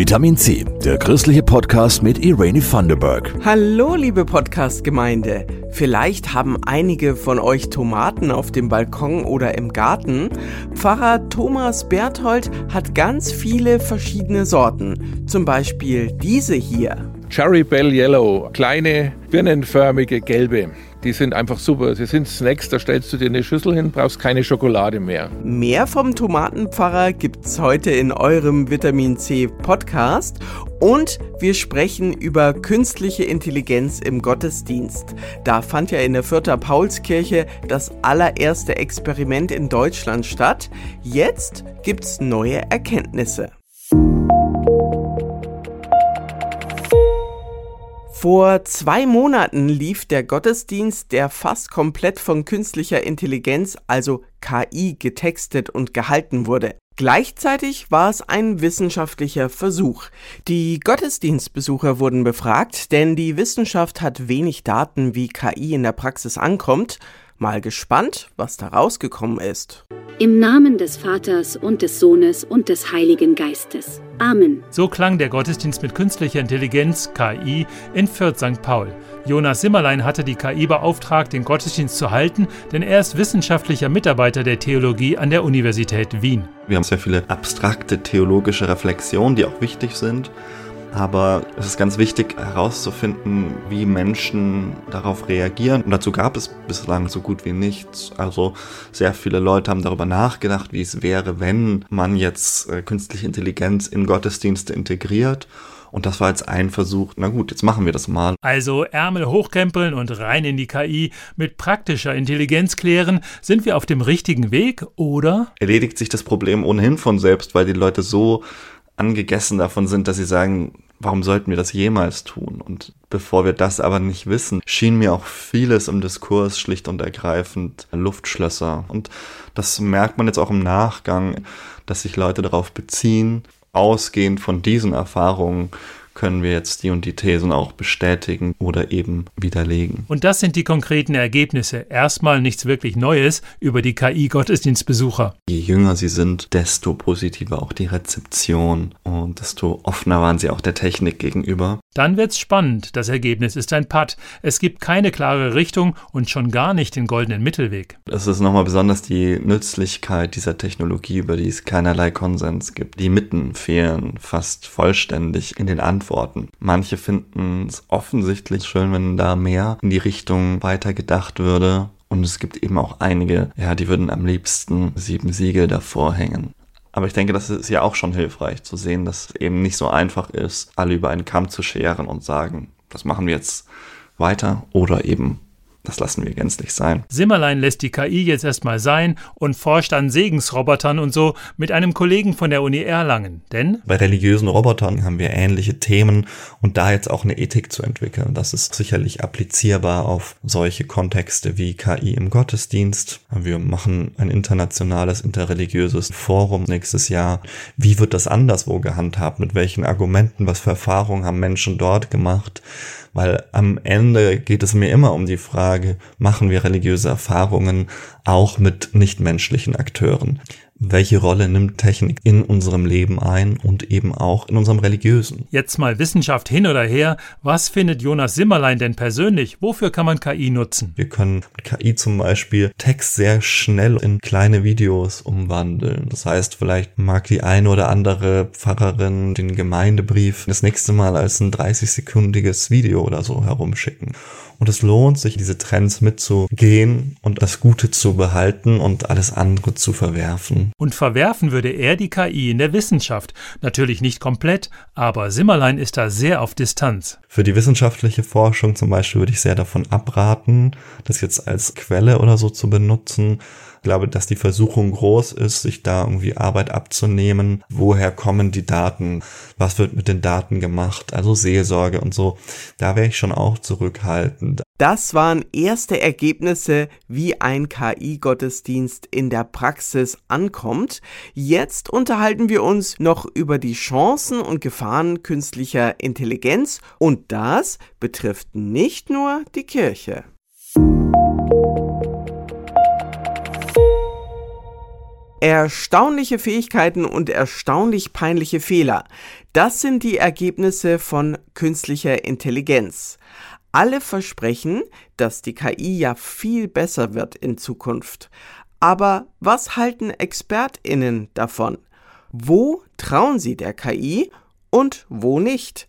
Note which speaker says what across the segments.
Speaker 1: Vitamin C, der christliche Podcast mit Irene Thunderberg.
Speaker 2: Hallo, liebe Podcast-Gemeinde. Vielleicht haben einige von euch Tomaten auf dem Balkon oder im Garten. Pfarrer Thomas Berthold hat ganz viele verschiedene Sorten. Zum Beispiel diese hier.
Speaker 3: Cherry Bell Yellow, kleine birnenförmige gelbe. Die sind einfach super. Sie sind Snacks, da stellst du dir eine Schüssel hin, brauchst keine Schokolade mehr.
Speaker 2: Mehr vom Tomatenpfarrer gibt's heute in eurem Vitamin C Podcast und wir sprechen über künstliche Intelligenz im Gottesdienst. Da fand ja in der Fürther Paulskirche das allererste Experiment in Deutschland statt. Jetzt gibt's neue Erkenntnisse. Vor zwei Monaten lief der Gottesdienst, der fast komplett von künstlicher Intelligenz, also KI, getextet und gehalten wurde. Gleichzeitig war es ein wissenschaftlicher Versuch. Die Gottesdienstbesucher wurden befragt, denn die Wissenschaft hat wenig Daten, wie KI in der Praxis ankommt. Mal gespannt, was da rausgekommen ist.
Speaker 4: Im Namen des Vaters und des Sohnes und des Heiligen Geistes. Amen.
Speaker 5: So klang der Gottesdienst mit künstlicher Intelligenz, KI, in Fürth St. Paul. Jonas Simmerlein hatte die KI beauftragt, den Gottesdienst zu halten, denn er ist wissenschaftlicher Mitarbeiter der Theologie an der Universität Wien.
Speaker 6: Wir haben sehr viele abstrakte theologische Reflexionen, die auch wichtig sind. Aber es ist ganz wichtig herauszufinden, wie Menschen darauf reagieren. Und dazu gab es bislang so gut wie nichts. Also sehr viele Leute haben darüber nachgedacht, wie es wäre, wenn man jetzt äh, künstliche Intelligenz in Gottesdienste integriert. Und das war jetzt ein Versuch, na gut, jetzt machen wir das mal.
Speaker 5: Also Ärmel hochkrempeln und rein in die KI mit praktischer Intelligenz klären. Sind wir auf dem richtigen Weg oder?
Speaker 6: Erledigt sich das Problem ohnehin von selbst, weil die Leute so angegessen davon sind, dass sie sagen, warum sollten wir das jemals tun? Und bevor wir das aber nicht wissen, schien mir auch vieles im Diskurs schlicht und ergreifend Luftschlösser. Und das merkt man jetzt auch im Nachgang, dass sich Leute darauf beziehen, ausgehend von diesen Erfahrungen können wir jetzt die und die Thesen auch bestätigen oder eben widerlegen.
Speaker 5: Und das sind die konkreten Ergebnisse. Erstmal nichts wirklich Neues über die KI-Gottesdienstbesucher.
Speaker 6: Je jünger sie sind, desto positiver auch die Rezeption und desto offener waren sie auch der Technik gegenüber.
Speaker 5: Dann wird's spannend. Das Ergebnis ist ein Putt. Es gibt keine klare Richtung und schon gar nicht den goldenen Mittelweg.
Speaker 6: Es ist nochmal besonders die Nützlichkeit dieser Technologie, über die es keinerlei Konsens gibt. Die Mitten fehlen fast vollständig in den Antworten Antworten. Manche finden es offensichtlich schön, wenn da mehr in die Richtung weiter gedacht würde. Und es gibt eben auch einige, ja, die würden am liebsten sieben Siegel davor hängen. Aber ich denke, das ist ja auch schon hilfreich zu sehen, dass es eben nicht so einfach ist, alle über einen Kamm zu scheren und sagen, das machen wir jetzt weiter oder eben das lassen wir gänzlich sein.
Speaker 5: Simmerlein lässt die KI jetzt erstmal sein und forscht an Segensrobotern und so mit einem Kollegen von der Uni Erlangen. Denn
Speaker 6: bei religiösen Robotern haben wir ähnliche Themen und da jetzt auch eine Ethik zu entwickeln, das ist sicherlich applizierbar auf solche Kontexte wie KI im Gottesdienst. Wir machen ein internationales interreligiöses Forum nächstes Jahr. Wie wird das anderswo gehandhabt? Mit welchen Argumenten? Was für Erfahrungen haben Menschen dort gemacht? Weil am Ende geht es mir immer um die Frage, machen wir religiöse Erfahrungen auch mit nichtmenschlichen Akteuren? Welche Rolle nimmt Technik in unserem Leben ein und eben auch in unserem religiösen.
Speaker 5: Jetzt mal Wissenschaft hin oder her. Was findet Jonas Simmerlein denn persönlich? Wofür kann man KI nutzen?
Speaker 6: Wir können mit KI zum Beispiel Text sehr schnell in kleine Videos umwandeln. Das heißt, vielleicht mag die eine oder andere Pfarrerin den Gemeindebrief das nächste Mal als ein 30-sekündiges Video oder so herumschicken. Und es lohnt sich, diese Trends mitzugehen und das Gute zu behalten und alles andere zu verwerfen.
Speaker 5: Und verwerfen würde er die KI in der Wissenschaft. Natürlich nicht komplett, aber Simmerlein ist da sehr auf Distanz.
Speaker 6: Für die wissenschaftliche Forschung zum Beispiel würde ich sehr davon abraten, das jetzt als Quelle oder so zu benutzen. Ich glaube, dass die Versuchung groß ist, sich da irgendwie Arbeit abzunehmen. Woher kommen die Daten? Was wird mit den Daten gemacht? Also Seelsorge und so. Da wäre ich schon auch zurückhaltend.
Speaker 2: Das waren erste Ergebnisse, wie ein KI-Gottesdienst in der Praxis ankommt. Jetzt unterhalten wir uns noch über die Chancen und Gefahren künstlicher Intelligenz und das betrifft nicht nur die Kirche. Erstaunliche Fähigkeiten und erstaunlich peinliche Fehler. Das sind die Ergebnisse von künstlicher Intelligenz. Alle versprechen, dass die KI ja viel besser wird in Zukunft. Aber was halten Expertinnen davon? Wo trauen sie der KI und wo nicht?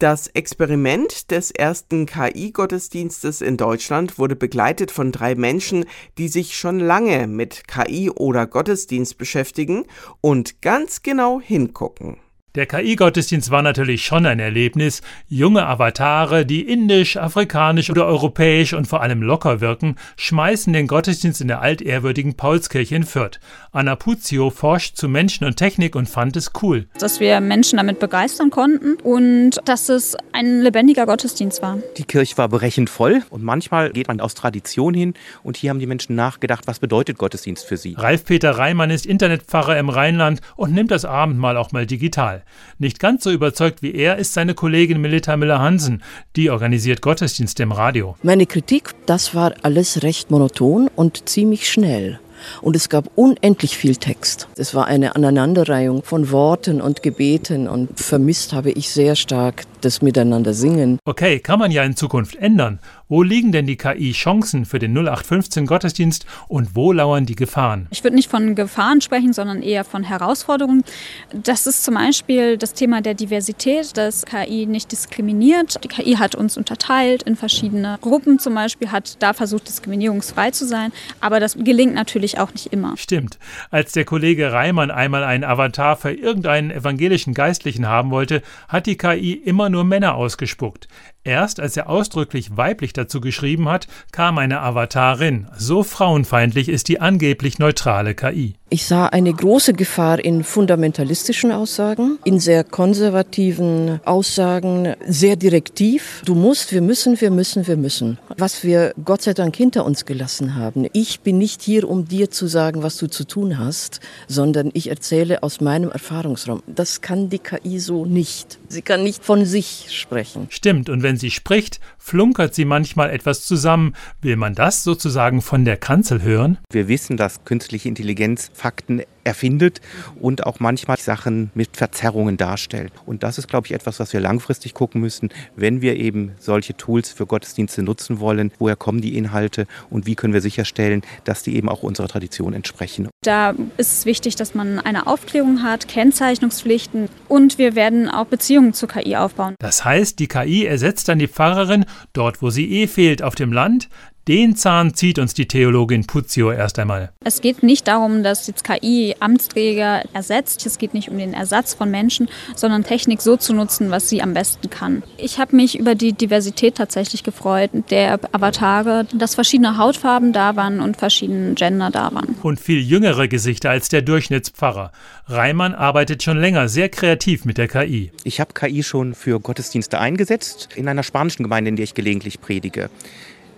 Speaker 2: Das Experiment des ersten KI-Gottesdienstes in Deutschland wurde begleitet von drei Menschen, die sich schon lange mit KI oder Gottesdienst beschäftigen und ganz genau hingucken.
Speaker 5: Der KI-Gottesdienst war natürlich schon ein Erlebnis. Junge Avatare, die indisch, afrikanisch oder europäisch und vor allem locker wirken, schmeißen den Gottesdienst in der altehrwürdigen Paulskirche in Fürth. Anna Puzio forscht zu Menschen und Technik und fand es cool.
Speaker 7: Dass wir Menschen damit begeistern konnten und dass es ein lebendiger Gottesdienst war.
Speaker 8: Die Kirche war berechend voll und manchmal geht man aus Tradition hin und hier haben die Menschen nachgedacht, was bedeutet Gottesdienst für sie.
Speaker 5: Ralf-Peter Reimann ist Internetpfarrer im Rheinland und nimmt das Abendmahl auch mal digital. Nicht ganz so überzeugt wie er ist seine Kollegin Melita Müller-Hansen. Die organisiert Gottesdienste im Radio.
Speaker 9: Meine Kritik, das war alles recht monoton und ziemlich schnell. Und es gab unendlich viel Text. Es war eine Aneinanderreihung von Worten und Gebeten und vermisst habe ich sehr stark das Miteinander singen.
Speaker 5: Okay, kann man ja in Zukunft ändern. Wo liegen denn die KI-Chancen für den 0815 Gottesdienst und wo lauern die Gefahren?
Speaker 7: Ich würde nicht von Gefahren sprechen, sondern eher von Herausforderungen. Das ist zum Beispiel das Thema der Diversität, dass KI nicht diskriminiert. Die KI hat uns unterteilt in verschiedene Gruppen zum Beispiel, hat da versucht, diskriminierungsfrei zu sein. Aber das gelingt natürlich auch nicht immer.
Speaker 5: Stimmt. Als der Kollege Reimann einmal einen Avatar für irgendeinen evangelischen Geistlichen haben wollte, hat die KI immer nur Männer ausgespuckt. Erst als er ausdrücklich weiblich dazu geschrieben hat, kam eine Avatarin. So frauenfeindlich ist die angeblich neutrale KI.
Speaker 9: Ich sah eine große Gefahr in fundamentalistischen Aussagen, in sehr konservativen Aussagen, sehr direktiv. Du musst, wir müssen, wir müssen, wir müssen. Was wir Gott sei Dank hinter uns gelassen haben. Ich bin nicht hier, um dir zu sagen, was du zu tun hast, sondern ich erzähle aus meinem Erfahrungsraum. Das kann die KI so nicht. Sie kann nicht von sich sprechen.
Speaker 5: Stimmt, und wenn sie spricht, flunkert sie manchmal etwas zusammen. Will man das sozusagen von der Kanzel hören?
Speaker 8: Wir wissen, dass künstliche Intelligenz Fakten erfindet und auch manchmal Sachen mit Verzerrungen darstellt. Und das ist, glaube ich, etwas, was wir langfristig gucken müssen, wenn wir eben solche Tools für Gottesdienste nutzen wollen. Woher kommen die Inhalte und wie können wir sicherstellen, dass die eben auch unserer Tradition entsprechen?
Speaker 7: Da ist es wichtig, dass man eine Aufklärung hat, Kennzeichnungspflichten und wir werden auch Beziehungen zur KI aufbauen.
Speaker 5: Das heißt, die KI ersetzt dann die Pfarrerin dort, wo sie eh fehlt, auf dem Land, den Zahn zieht uns die Theologin Puzio erst einmal.
Speaker 7: Es geht nicht darum, dass jetzt KI Amtsträger ersetzt. Es geht nicht um den Ersatz von Menschen, sondern Technik so zu nutzen, was sie am besten kann. Ich habe mich über die Diversität tatsächlich gefreut, der Avatare, dass verschiedene Hautfarben da waren und verschiedene Gender da waren.
Speaker 5: Und viel jüngere Gesichter als der Durchschnittspfarrer. Reimann arbeitet schon länger sehr kreativ mit der KI.
Speaker 8: Ich habe KI schon für Gottesdienste eingesetzt in einer spanischen Gemeinde, in der ich gelegentlich predige.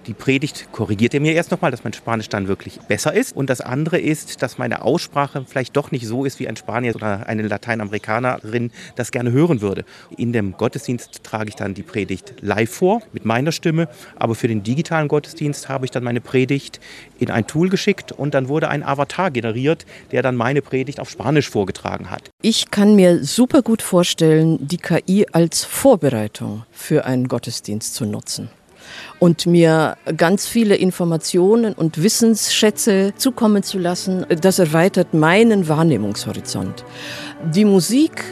Speaker 8: Die Predigt korrigiert er mir erst nochmal, dass mein Spanisch dann wirklich besser ist. Und das andere ist, dass meine Aussprache vielleicht doch nicht so ist, wie ein Spanier oder eine Lateinamerikanerin das gerne hören würde. In dem Gottesdienst trage ich dann die Predigt live vor mit meiner Stimme. Aber für den digitalen Gottesdienst habe ich dann meine Predigt in ein Tool geschickt und dann wurde ein Avatar generiert, der dann meine Predigt auf Spanisch vorgetragen hat.
Speaker 9: Ich kann mir super gut vorstellen, die KI als Vorbereitung für einen Gottesdienst zu nutzen und mir ganz viele Informationen und Wissensschätze zukommen zu lassen. Das erweitert meinen Wahrnehmungshorizont. Die Musik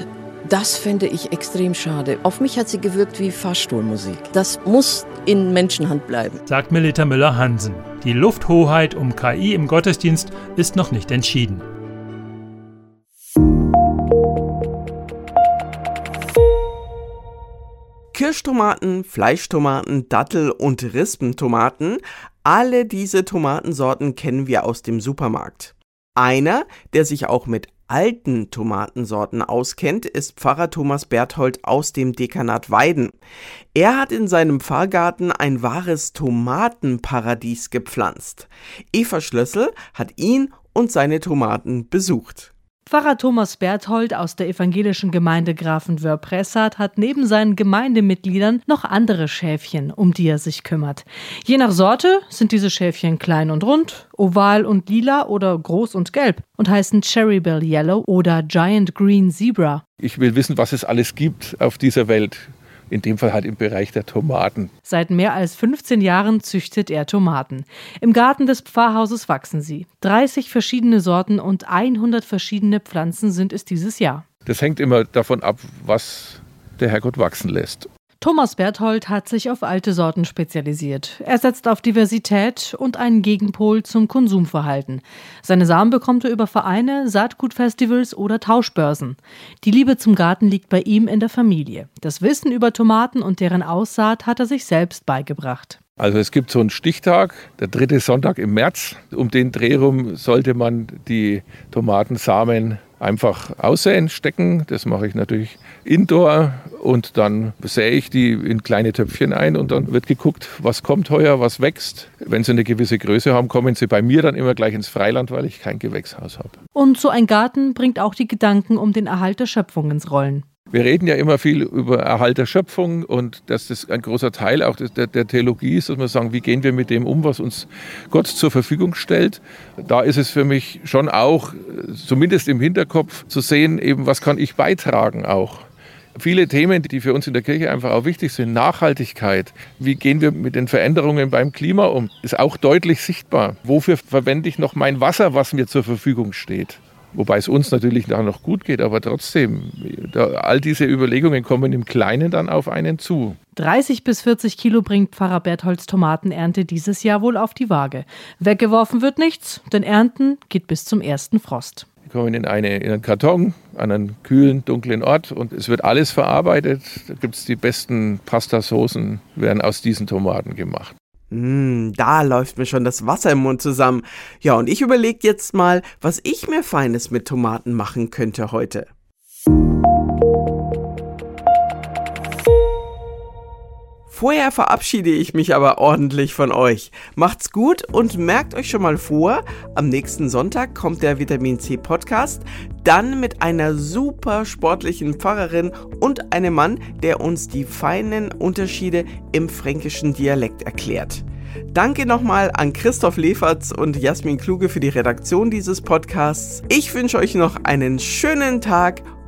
Speaker 9: das fände ich extrem schade. Auf mich hat sie gewirkt wie Fahrstuhlmusik. Das muss in Menschenhand bleiben.
Speaker 5: Sagt Melita Müller-Hansen. Die Lufthoheit um KI im Gottesdienst ist noch nicht entschieden.
Speaker 2: Kirschtomaten, Fleischtomaten, Dattel- und Rispentomaten, alle diese Tomatensorten kennen wir aus dem Supermarkt. Einer, der sich auch mit alten Tomatensorten auskennt, ist Pfarrer Thomas Berthold aus dem Dekanat Weiden. Er hat in seinem Pfarrgarten ein wahres Tomatenparadies gepflanzt. Eva Schlössel hat ihn und seine Tomaten besucht.
Speaker 10: Pfarrer Thomas Berthold aus der evangelischen Gemeinde Grafenwörth-Pressart hat neben seinen Gemeindemitgliedern noch andere Schäfchen, um die er sich kümmert. Je nach Sorte sind diese Schäfchen klein und rund, oval und lila oder groß und gelb und heißen Cherrybell Yellow oder Giant Green Zebra.
Speaker 3: Ich will wissen, was es alles gibt auf dieser Welt in dem Fall halt im Bereich der Tomaten.
Speaker 10: Seit mehr als 15 Jahren züchtet er Tomaten. Im Garten des Pfarrhauses wachsen sie. 30 verschiedene Sorten und 100 verschiedene Pflanzen sind es dieses Jahr.
Speaker 3: Das hängt immer davon ab, was der Herrgott wachsen lässt.
Speaker 10: Thomas Berthold hat sich auf alte Sorten spezialisiert. Er setzt auf Diversität und einen Gegenpol zum Konsumverhalten. Seine Samen bekommt er über Vereine, Saatgutfestivals oder Tauschbörsen. Die Liebe zum Garten liegt bei ihm in der Familie. Das Wissen über Tomaten und deren Aussaat hat er sich selbst beigebracht.
Speaker 3: Also es gibt so einen Stichtag, der dritte Sonntag im März. Um den Dreh rum sollte man die Tomatensamen einfach aussäen, stecken. Das mache ich natürlich indoor und dann sähe ich die in kleine Töpfchen ein und dann wird geguckt, was kommt heuer, was wächst. Wenn sie eine gewisse Größe haben, kommen sie bei mir dann immer gleich ins Freiland, weil ich kein Gewächshaus habe.
Speaker 10: Und so ein Garten bringt auch die Gedanken um den Erhalt der Schöpfung ins Rollen.
Speaker 3: Wir reden ja immer viel über Erhalt der Schöpfung und dass das ein großer Teil auch der, der, Theologie ist, dass wir sagen, wie gehen wir mit dem um, was uns Gott zur Verfügung stellt. Da ist es für mich schon auch, zumindest im Hinterkopf, zu sehen, eben was kann ich beitragen auch. Viele Themen, die für uns in der Kirche einfach auch wichtig sind, Nachhaltigkeit, wie gehen wir mit den Veränderungen beim Klima um, ist auch deutlich sichtbar. Wofür verwende ich noch mein Wasser, was mir zur Verfügung steht? Wobei es uns natürlich noch gut geht, aber trotzdem, da, all diese Überlegungen kommen im Kleinen dann auf einen zu.
Speaker 10: 30 bis 40 Kilo bringt Pfarrer Bertholds Tomatenernte dieses Jahr wohl auf die Waage. Weggeworfen wird nichts, denn Ernten geht bis zum ersten Frost.
Speaker 3: Die kommen in, eine, in einen Karton an einen kühlen, dunklen Ort und es wird alles verarbeitet. Da gibt es die besten Pastasoßen, werden aus diesen Tomaten gemacht.
Speaker 2: Mm, da läuft mir schon das Wasser im Mund zusammen. Ja, und ich überlege jetzt mal, was ich mir Feines mit Tomaten machen könnte heute. Vorher verabschiede ich mich aber ordentlich von euch. Macht's gut und merkt euch schon mal vor, am nächsten Sonntag kommt der Vitamin C Podcast, dann mit einer super sportlichen Pfarrerin und einem Mann, der uns die feinen Unterschiede im fränkischen Dialekt erklärt. Danke nochmal an Christoph Leferz und Jasmin Kluge für die Redaktion dieses Podcasts. Ich wünsche euch noch einen schönen Tag